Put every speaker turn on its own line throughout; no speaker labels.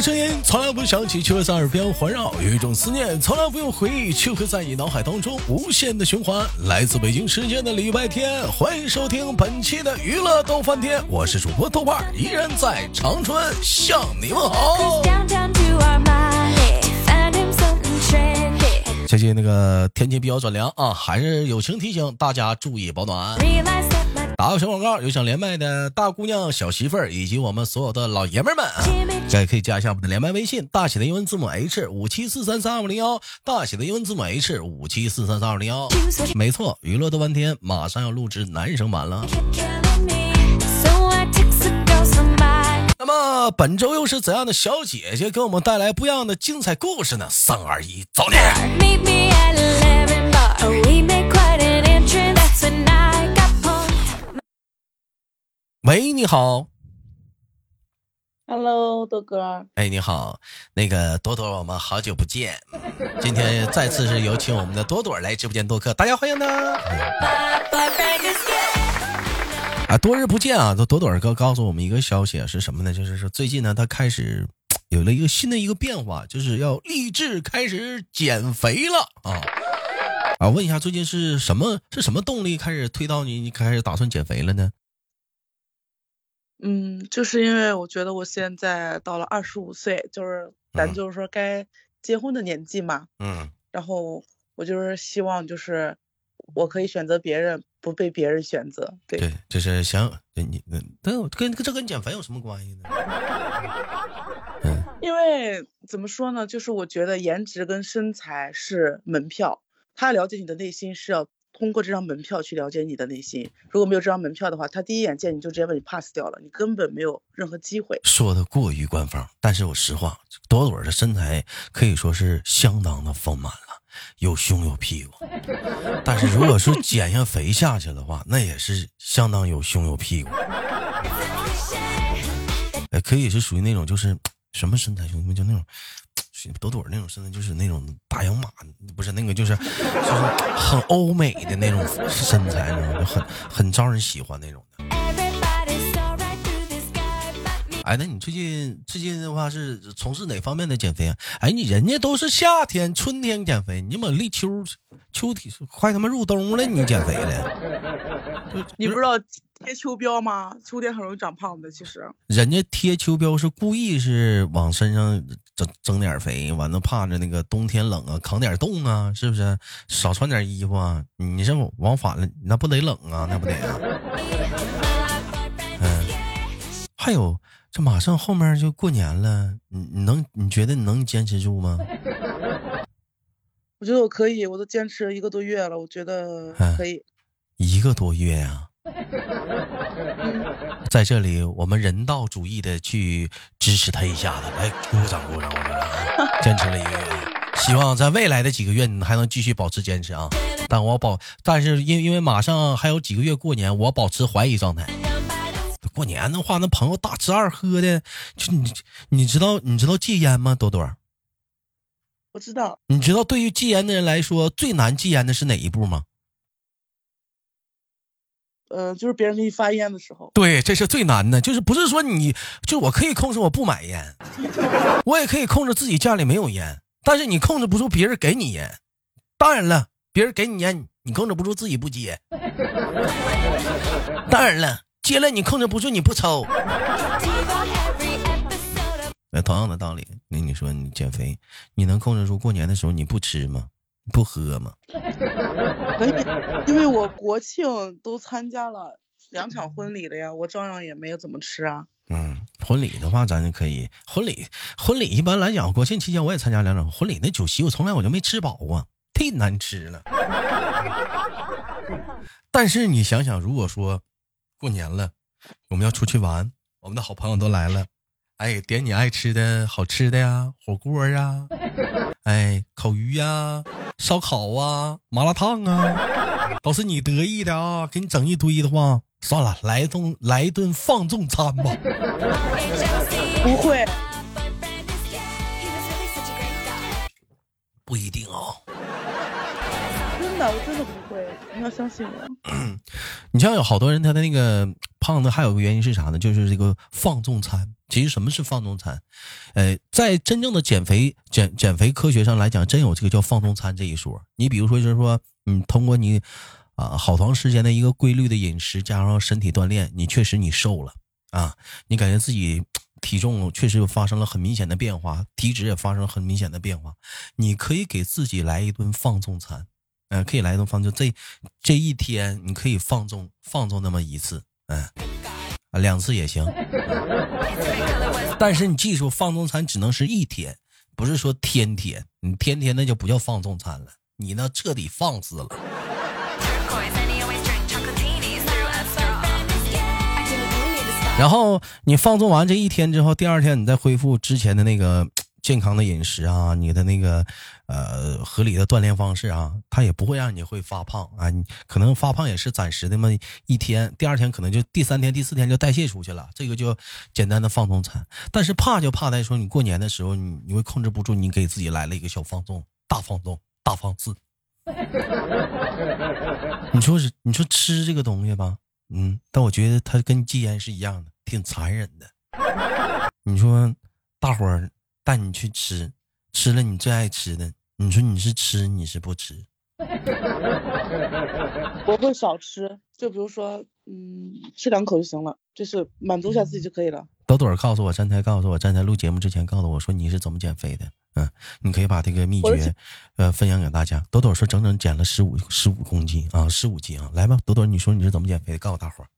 声音从来不响起，却会在耳边环绕；有一种思念从来不用回忆，却会在你脑海当中无限的循环。来自北京时间的礼拜天，欢迎收听本期的娱乐逗翻天，我是主播豆瓣，依然在长春向你问好。最近那个 天气比较转凉啊，还是友情提醒大家注意保暖。打个小广告，有想连麦的大姑娘、小媳妇儿以及我们所有的老爷们儿们，也可以加一下我们的连麦微信，大写的英文字母 H 五七四三三二五零幺，大写的英文字母 H 五七四三三二五零幺。没错，娱乐的半天马上要录制男生版了。那么本周又是怎样的小姐姐给我们带来不一样的精彩故事呢？三二一，走你！喂，你好。
Hello，豆哥。
哎，你好，那个朵朵，我们好久不见，今天再次是有请我们的朵朵来直播间做客，大家欢迎她。啊，多日不见啊！朵朵哥告告诉我们一个消息是什么呢？就是说最近呢，他开始有了一个新的一个变化，就是要立志开始减肥了啊！啊，问一下，最近是什么是什么动力开始推到你，你开始打算减肥了呢？
嗯，就是因为我觉得我现在到了二十五岁，就是咱就是说该结婚的年纪嘛。
嗯。
然后我就是希望就是我可以选择别人，不被别人选择。对。
对，就是想你，跟跟这跟减肥有什么关系呢？嗯。
因为怎么说呢，就是我觉得颜值跟身材是门票，他了解你的内心是要。通过这张门票去了解你的内心，如果没有这张门票的话，他第一眼见你就直接把你 pass 掉了，你根本没有任何机会。
说的过于官方，但是我实话，朵朵的身材可以说是相当的丰满了，有胸有屁股。但是如果说减下肥下去的话，那也是相当有胸有屁股。哎，可以是属于那种就是什么身材，兄弟们就那种。朵朵那种身材就是那种大洋马，不是那个就是就是很欧美的那种身材，就很很招人喜欢那种的。哎，那你最近最近的话是从事哪方面的减肥啊？哎，你人家都是夏天、春天减肥，你怎么立秋秋天快他妈入冬了，你减肥了？
你不知道贴秋膘吗？秋天很容易长胖的，其实。
人家贴秋膘是故意是往身上整整点肥，完了怕着那个冬天冷啊，扛点冻啊，是不是？少穿点衣服啊？你这往反了，那不得冷啊？那不得啊？嗯，还有。这马上后面就过年了，你你能你觉得你能坚持住吗？
我觉得我可以，我都坚持一个多月了，我觉得可以。
一个多月呀，在这里我们人道主义的去支持他一下子，来鼓掌鼓掌！坚持了一个月，希望在未来的几个月你还能继续保持坚持啊！但我保，但是因因为马上还有几个月过年，我保持怀疑状态。过年的话，那朋友大吃二喝的，就你你知道你知道戒烟吗？朵朵，
我知道。
你知道对于戒烟的人来说，最难戒烟的是哪一步吗？
呃，就是别人给你发烟的时候。
对，这是最难的，就是不是说你就我可以控制我不买烟，我也可以控制自己家里没有烟，但是你控制不住别人给你烟。当然了，别人给你烟，你控制不住自己不接。当然了。接了你控制不住，你不抽。那同样的道理，那你说你减肥，你能控制住过年的时候你不吃吗？不喝吗？
可以，因为我国庆都参加了两场婚礼了呀，我照样也没有怎么吃啊。
嗯，婚礼的话咱就可以，婚礼婚礼一般来讲，国庆期间我也参加两场婚礼，那酒席我从来我就没吃饱啊，太难吃了。但是你想想，如果说。过年了，我们要出去玩，我们的好朋友都来了，哎，点你爱吃的好吃的呀，火锅啊，哎，烤鱼呀，烧烤啊，麻辣烫啊，都是你得意的啊，给你整一堆的话，算了，来一顿来一顿放纵餐吧。
不会，
不一定哦。
我真的不会，你要相信我。
你像有好多人，他的那个胖子，还有个原因是啥呢？就是这个放纵餐。其实什么是放纵餐？呃，在真正的减肥减减肥科学上来讲，真有这个叫放纵餐这一说。你比如说，就是说，你通过你啊好长时间的一个规律的饮食，加上身体锻炼，你确实你瘦了啊，你感觉自己体重确实发生了很明显的变化，体脂也发生了很明显的变化。你可以给自己来一顿放纵餐，嗯、可以来一顿放纵。这这一天你可以放纵放纵那么一次，嗯、啊，两次也行。但是你记住，放纵餐只能是一天，不是说天天。你天天那就不叫放纵餐了，你那彻底放肆了。然后你放纵完这一天之后，第二天你再恢复之前的那个健康的饮食啊，你的那个呃合理的锻炼方式啊，它也不会让你会发胖啊。你可能发胖也是暂时的嘛，一天，第二天可能就第三天、第四天就代谢出去了，这个就简单的放纵餐。但是怕就怕在说你过年的时候，你你会控制不住，你给自己来了一个小放纵，大放纵，大放肆。你说是你说吃这个东西吧，嗯，但我觉得它跟戒烟是一样的，挺残忍的。你说大伙儿带你去吃，吃了你最爱吃的，你说你是吃你是不吃？
我会少吃，就比如说，嗯，吃两口就行了，就是满足一下自己就可以了。
朵朵告诉我，站台告诉我，站台录节目之前告诉我说你是怎么减肥的？嗯，你可以把这个秘诀，呃，分享给大家。朵朵说整整减了十五十五公斤啊，十五斤啊，来吧，朵朵，你说你是怎么减肥的？告诉大伙儿。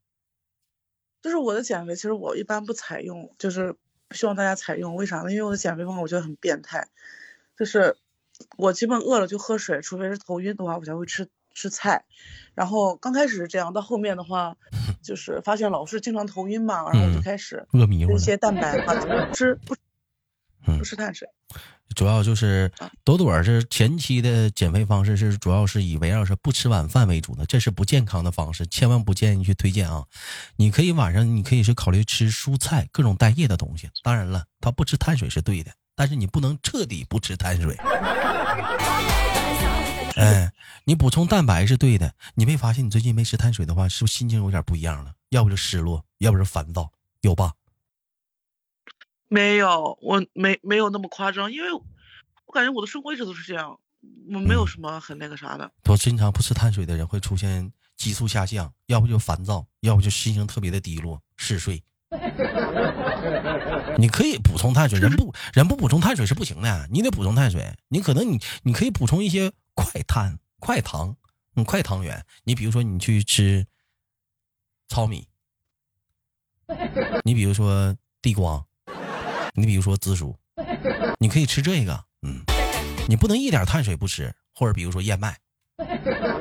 就是我的减肥，其实我一般不采用，就是不希望大家采用。为啥呢？因为我的减肥方法我觉得很变态，就是我基本饿了就喝水，除非是头晕的话，我才会吃吃菜。然后刚开始是这样，到后面的话，就是发现老是经常头晕嘛，然后我就
嗯
开始
饿迷糊了。
吃一些蛋白嘛，不吃不
嗯
不吃碳水。
主要就是
啊
朵朵儿这前期的减肥方式是主要是以围绕着不吃晚饭为主的，这是不健康的方式，千万不建议去推荐啊。你可以晚上你可以是考虑吃蔬菜各种带叶的东西，当然了，他不吃碳水是对的，但是你不能彻底不吃碳水。哎，你补充蛋白是对的，你没发现你最近没吃碳水的话，是不是心情有点不一样了？要不就失落，要不就烦躁，有吧？
没有，我没没有那么夸张，因为我感觉我的生活一直都是这样，我没有
嗯
什么很那个啥的。
多经常不吃碳水的人会出现激素下降，要不就烦躁，要不就心情特别的低落、嗜睡。你可以补充碳水，人不人不补充碳水是不行的，你得补充碳水。你可能你你可以补充一些快碳、快糖，嗯，快糖原。你比如说你去吃糙米，你比如说地瓜，你比如说紫薯，你可以吃这个，嗯，你不能一点碳水不吃，或者比如说燕麦。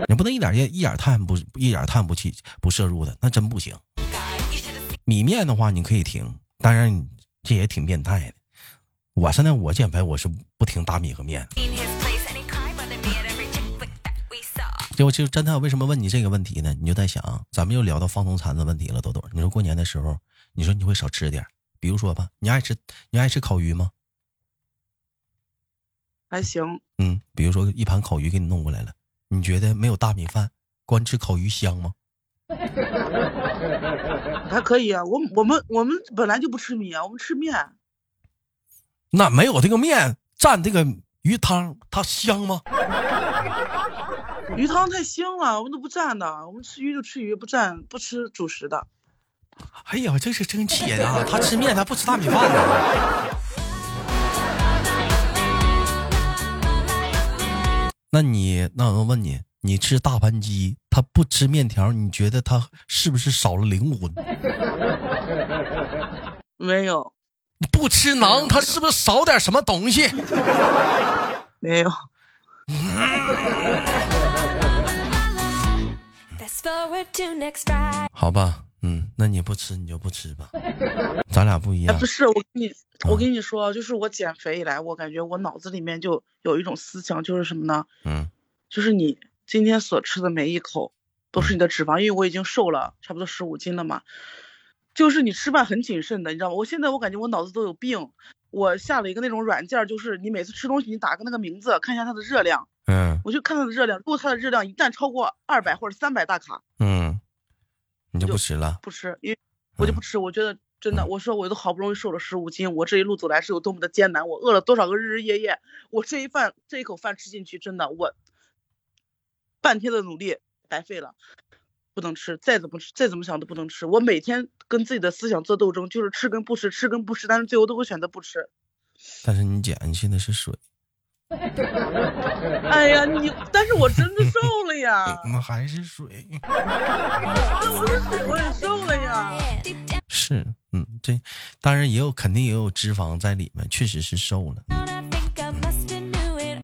你不能一点一一点碳不一点碳不去不摄入的，那真不行。米面的话你可以停，当然这也挺变态的。我现在我减肥我是不停大米和面。就就侦探为什么问你这个问题呢？你就在想，咱们又聊到放纵餐的问题了，豆豆。你说过年的时候，你说你会少吃点比如说吧，你爱吃你爱吃烤鱼吗？
还行，
嗯，比如说一盘烤鱼给你弄过来了，你觉得没有大米饭，光吃烤鱼香吗？
还可以啊。我我们我们本来就不吃米啊，我们吃面。
那没有这个面蘸这个鱼汤，它香吗？
鱼汤太腥了，我们都不蘸的。我们吃鱼就吃鱼，不蘸不吃主食的。
哎呀，这是真气人啊！他吃面，他不吃大米饭呢。那你，那我问你，你吃大盘鸡，他不吃面条，你觉得他是不是少了灵魂？
没有
你不吃馕，他是不是少点什么东西？
没有.
好吧，嗯，那你不吃你就不吃吧，咱俩不一样
哎，不。是我跟你，我
啊
跟你说，就是我减肥以来，我感觉我脑子里面就有一种思想，就是什么呢？
嗯
就是你今天所吃的每一口都是你的脂肪，因为我已经瘦了差不多十五斤了嘛。就是你吃饭很谨慎的，你知道吗？我现在我感觉我脑子都有病。我下了一个那种软件，就是你每次吃东西，你打个那个名字，看一下它的热量，
嗯
我就看它的热量。如果它的热量一旦超过二百或者三百大卡，
嗯，你就
就
不吃了。
不吃，因为我就
嗯
不吃。我觉得真的，我说我都好不容易瘦了十五斤，我这一路走来是有多么的艰难，我饿了多少个日日夜夜，我这一饭这一口饭吃进去，真的我半天的努力白费了。不能吃，再怎么吃，再怎么想都不能吃。我每天跟自己的思想做斗争，就是吃跟不吃，吃跟不吃，但是最后都会选择不吃。
但是你减现在是水，
哎呀，你，但是我真的瘦了呀，
我还是水。
我也瘦了呀。
是，嗯，这当然也有，肯定也有脂肪在里面，确实是瘦了。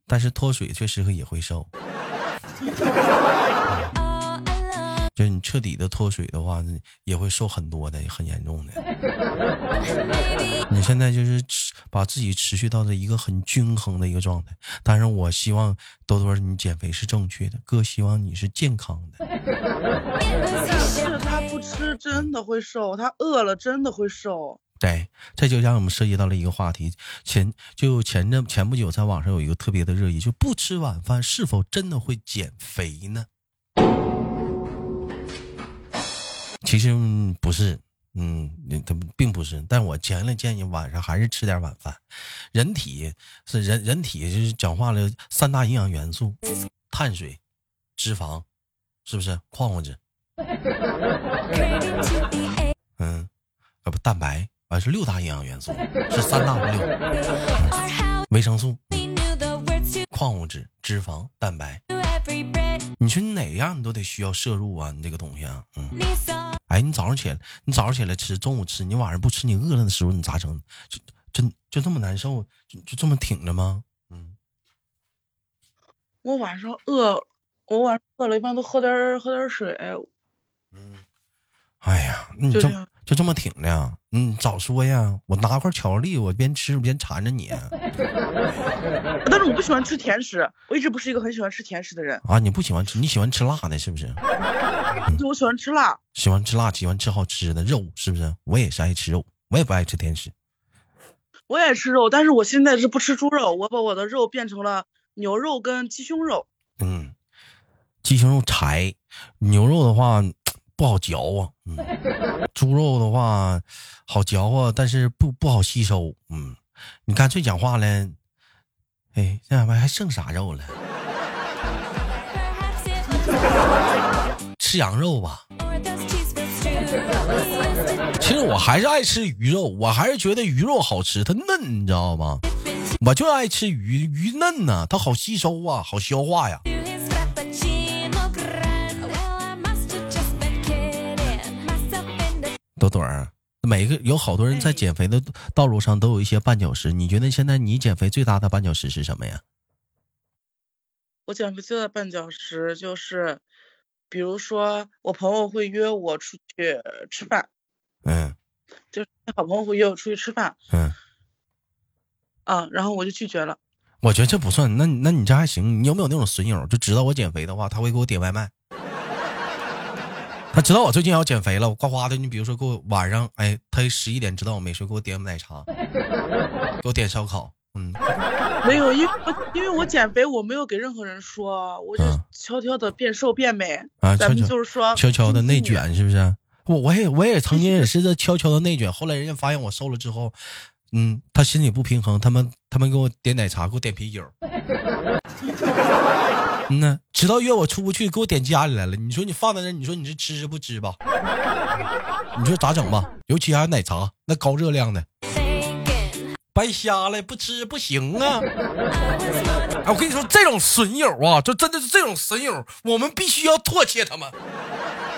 但是脱水确实也会瘦，就是你彻底的脱水的话，也会瘦很多的，很严重的。你现在就是持把自己持续到了一个很均衡的一个状态。但是，我希望多多你减肥是正确的，哥希望你是健康的。
但是他不吃真的会瘦，他饿了真的会瘦。
对，这就让我们涉及到了一个话题。前就前阵前不久，在网上有一个特别的热议，就不吃晚饭是否真的会减肥呢？其实、嗯不是，嗯，他并不是。但我强烈建议晚上还是吃点晚饭。人体是人人体就是讲话了三大营养元素：碳水、脂肪，是不是？矿物质，嗯，啊不，蛋白啊是六大营养元素，是三大维生素、矿物质、脂肪、蛋白。你说你哪样你都得需要摄入啊，你这个东西啊，嗯。哎，你早上起来，你早上起来吃，中午吃，你晚上不吃，你饿了的时候你咋整？就真就这么难受，就就这么挺着吗？嗯，
我晚上饿，我晚上饿了，一般都喝点喝点水。嗯。
哎呀，你这
就这
么挺着呀？嗯，早说呀！我拿块巧克力，我边吃边缠着你
但是我不喜欢吃甜食，我一直不是一个很喜欢吃甜食的人，
啊！你不喜欢吃，你喜欢吃辣的，是不是？
就我喜欢吃辣。
喜欢吃辣，喜欢吃好吃的肉，是不是？我也是爱吃肉，我也不爱吃甜食。
我也吃肉，但是我现在是不吃猪肉，我把我的肉变成了牛肉跟鸡胸肉。
嗯，鸡胸肉柴，牛肉的话不好嚼啊，嗯，猪肉的话好嚼啊，但是不不好吸收，嗯，你干脆讲话了，哎，这玩意还剩啥肉了？吃羊肉吧。其实我还是爱吃鱼肉，我还是觉得鱼肉好吃，它嫩，你知道吗？我就爱吃鱼，鱼嫩呐、它好吸收啊，好消化呀。朵朵儿，每个有好多人在减肥的道路上都有一些绊脚石，你觉得现在你减肥最大的绊脚石是什么呀？
我减肥最大的绊脚石就是，比如说我朋友会约我出去吃饭，
嗯
就是好朋友会约我出去吃饭
嗯，
啊，然后我就拒绝了。
我觉得这不算，那那你这还行。你有没有那种损友，就知道我减肥的话，他会给我点外卖？他知道我最近要减肥了，我呱呱的，你比如说给我晚上，哎，他十一点知道我没睡，给我点奶茶，给我点烧烤，嗯，
没有，因为我因为我减肥，我没有给任何人说，我就
嗯
悄悄的变瘦变美。
啊，悄
咱们
悄
就是说
悄悄的内卷，是不是？我我也我也曾经也是在悄悄的内卷，后来人家发现我瘦了之后，嗯，他心里不平衡，他们他们给我点奶茶，给我点啤酒，嗯呢，直到约我出不去，给我点家里来了。你说你放在那，你说你是吃不吃吧？你说咋整吧？尤其还有奶茶，那高热量的，白瞎了，不吃不行啊！哎，我跟你说，这种损友啊，就真的是这种损友，我们必须要唾弃他们。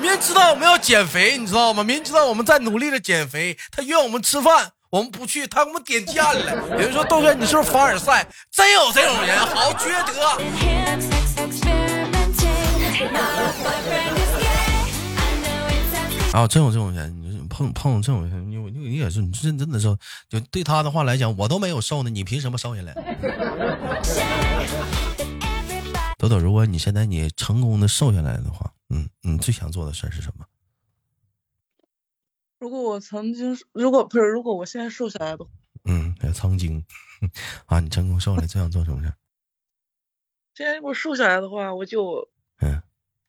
明知道我们要减肥，你知道吗？明明知道我们在努力的减肥，他约我们吃饭，我们不去，他给我们点家里来。有人说豆哥，你是不是凡尔赛？真有这种人，好缺德。啊，真有这种人，你碰碰上这种人，你你你也是，你真真的是，就对他的话来讲，我都没有瘦呢，你凭什么瘦下来？豆豆，如果你现在你成功的瘦下来的话，嗯，你最想做的事儿是什么？
如果我曾经，如果不是，如果我现在瘦下来的话，
嗯，曾经 啊，你成功瘦了，最想做什么事？
现在如果瘦下来的话，我就
嗯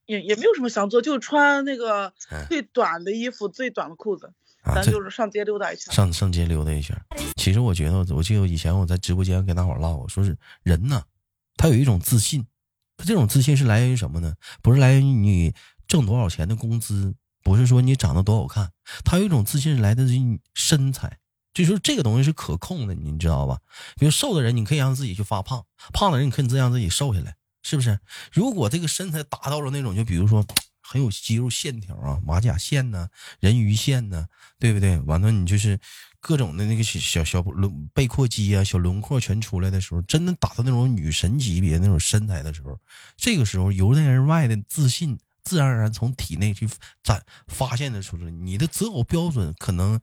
也也没有什么想做，就穿那个
嗯
最短的衣服、最短的裤子，
啊，
咱就是上街溜达一圈。
上上街溜达一圈。其实我觉得，我记得以前我在直播间跟大伙儿唠过，说是人呢，他有一种自信，他这种自信是来源于什么呢？不是来源于你挣多少钱的工资，不是说你长得多好看，他有一种自信是来自于你身材。就说这个东西是可控的，你知道吧？比如瘦的人，你可以让自己去发胖；胖的人，你可以让自己瘦下来，是不是？如果这个身材达到了那种，就比如说很有肌肉线条啊，马甲线呢、人鱼线呢，对不对？完了，你就是各种的那个小小小轮背阔肌啊、小轮廓全出来的时候，真的达到那种女神级别那种身材的时候，这个时候由内而外的自信，自然而然从体内去展发现的出来，你的择偶标准可能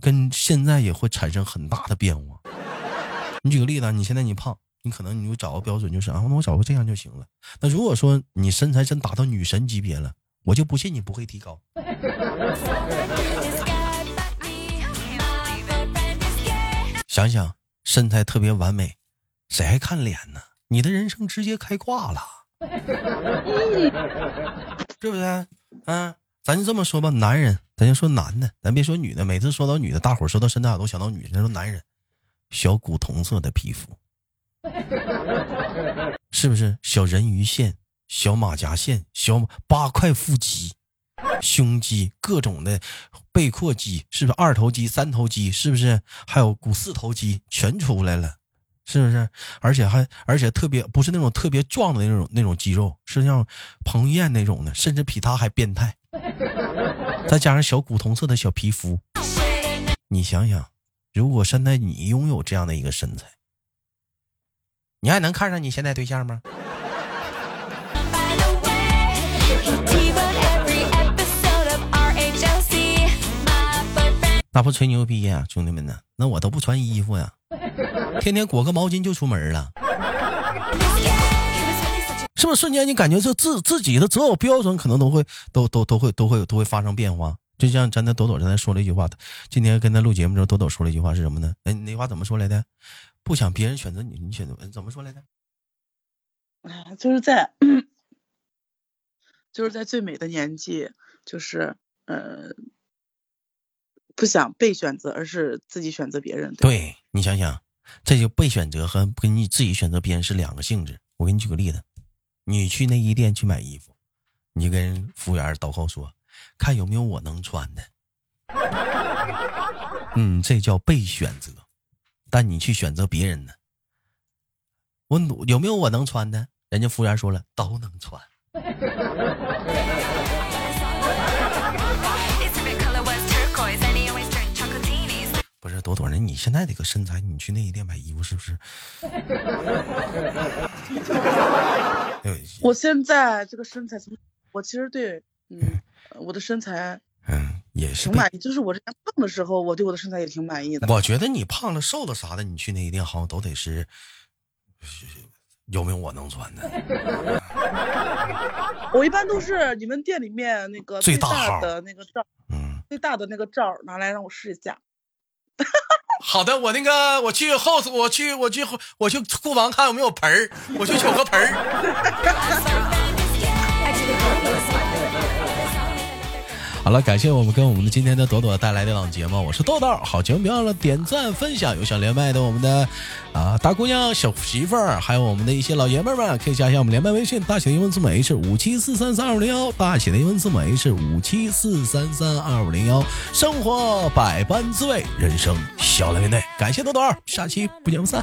跟现在也会产生很大的变化。你举个例子啊，你现在你胖，你可能你就找个标准就是啊，那我找个这样就行了。那如果说你身材真达到女神级别了，我就不信你不会提高。想想身材特别完美，谁还看脸呢？你的人生直接开挂了，对不对？嗯，咱就这么说吧，男人，咱就说男的，咱别说女的。每次说到女的，大伙儿说到身材好都想到女的，咱说男人，小古铜色的皮肤，是不是？小人鱼线、小马甲线、小八块腹肌。胸肌各种的背阔肌，是不是二头肌、三头肌，是不是？还有股四头肌全出来了，是不是？而且还而且特别不是那种特别壮的那种那种肌肉，是像彭于晏那种的，甚至比他还变态。再加上小古铜色的小皮肤，你想想，如果现在你拥有这样的一个身材，你还能看上你现在对象吗？那不吹牛逼呀，兄弟们呢？那我都不穿衣服呀，天天裹个毛巾就出门了，是不是瞬间你感觉这自自己的择偶标准可能都会都都都会都会都会发生变化？就像咱的朵朵刚才说了一句话，今天跟他录节目的时候，朵朵说了一句话是什么呢？哎，你那话怎么说来的？不想别人选择你，你选择怎么说来的？
哎，就是在，就是在最美的年纪，就是呃，不想被选择，而是自己选择别人。对，
对你想想，这就被选择和跟你自己选择别人是两个性质。我给你举个例子，你去内衣店去买衣服，你就跟服务员祷告说，看有没有我能穿的。嗯，这叫被选择，但你去选择别人呢？我努有没有我能穿的？人家服务员说了，都能穿。朵朵呢？你现在这个身材，你去内衣店买衣服是不是？对
我现在这个身材，从我其实对，嗯，呃我的身材
嗯，也是被。
挺满意。就是我之前胖的时候，我对我的身材也挺满意的。
我觉得你胖了、瘦了啥的，你去内衣店好像都得是，是有没有我能穿的？
我一般都是你们店里面那个最
大
的那个罩，
嗯，
最大的那个罩拿来让我试一下。
好的，我那个我去后，我去我去我去库房看有没有盆儿，我去取个盆儿。好了，感谢我们跟我们的今天的朵朵带来这档节目，我是豆豆。好节目别忘了点赞分享，有想连麦的我们的啊大姑娘、小媳妇儿，还有我们的一些老爷们儿们，可以加一下我们连麦微信，大写的英文字母 H 五七四三三二五零幺，大写的英文字母 H 五七四三三二五零幺。生活百般滋味，人生笑来面对。感谢朵朵，下期不见不散。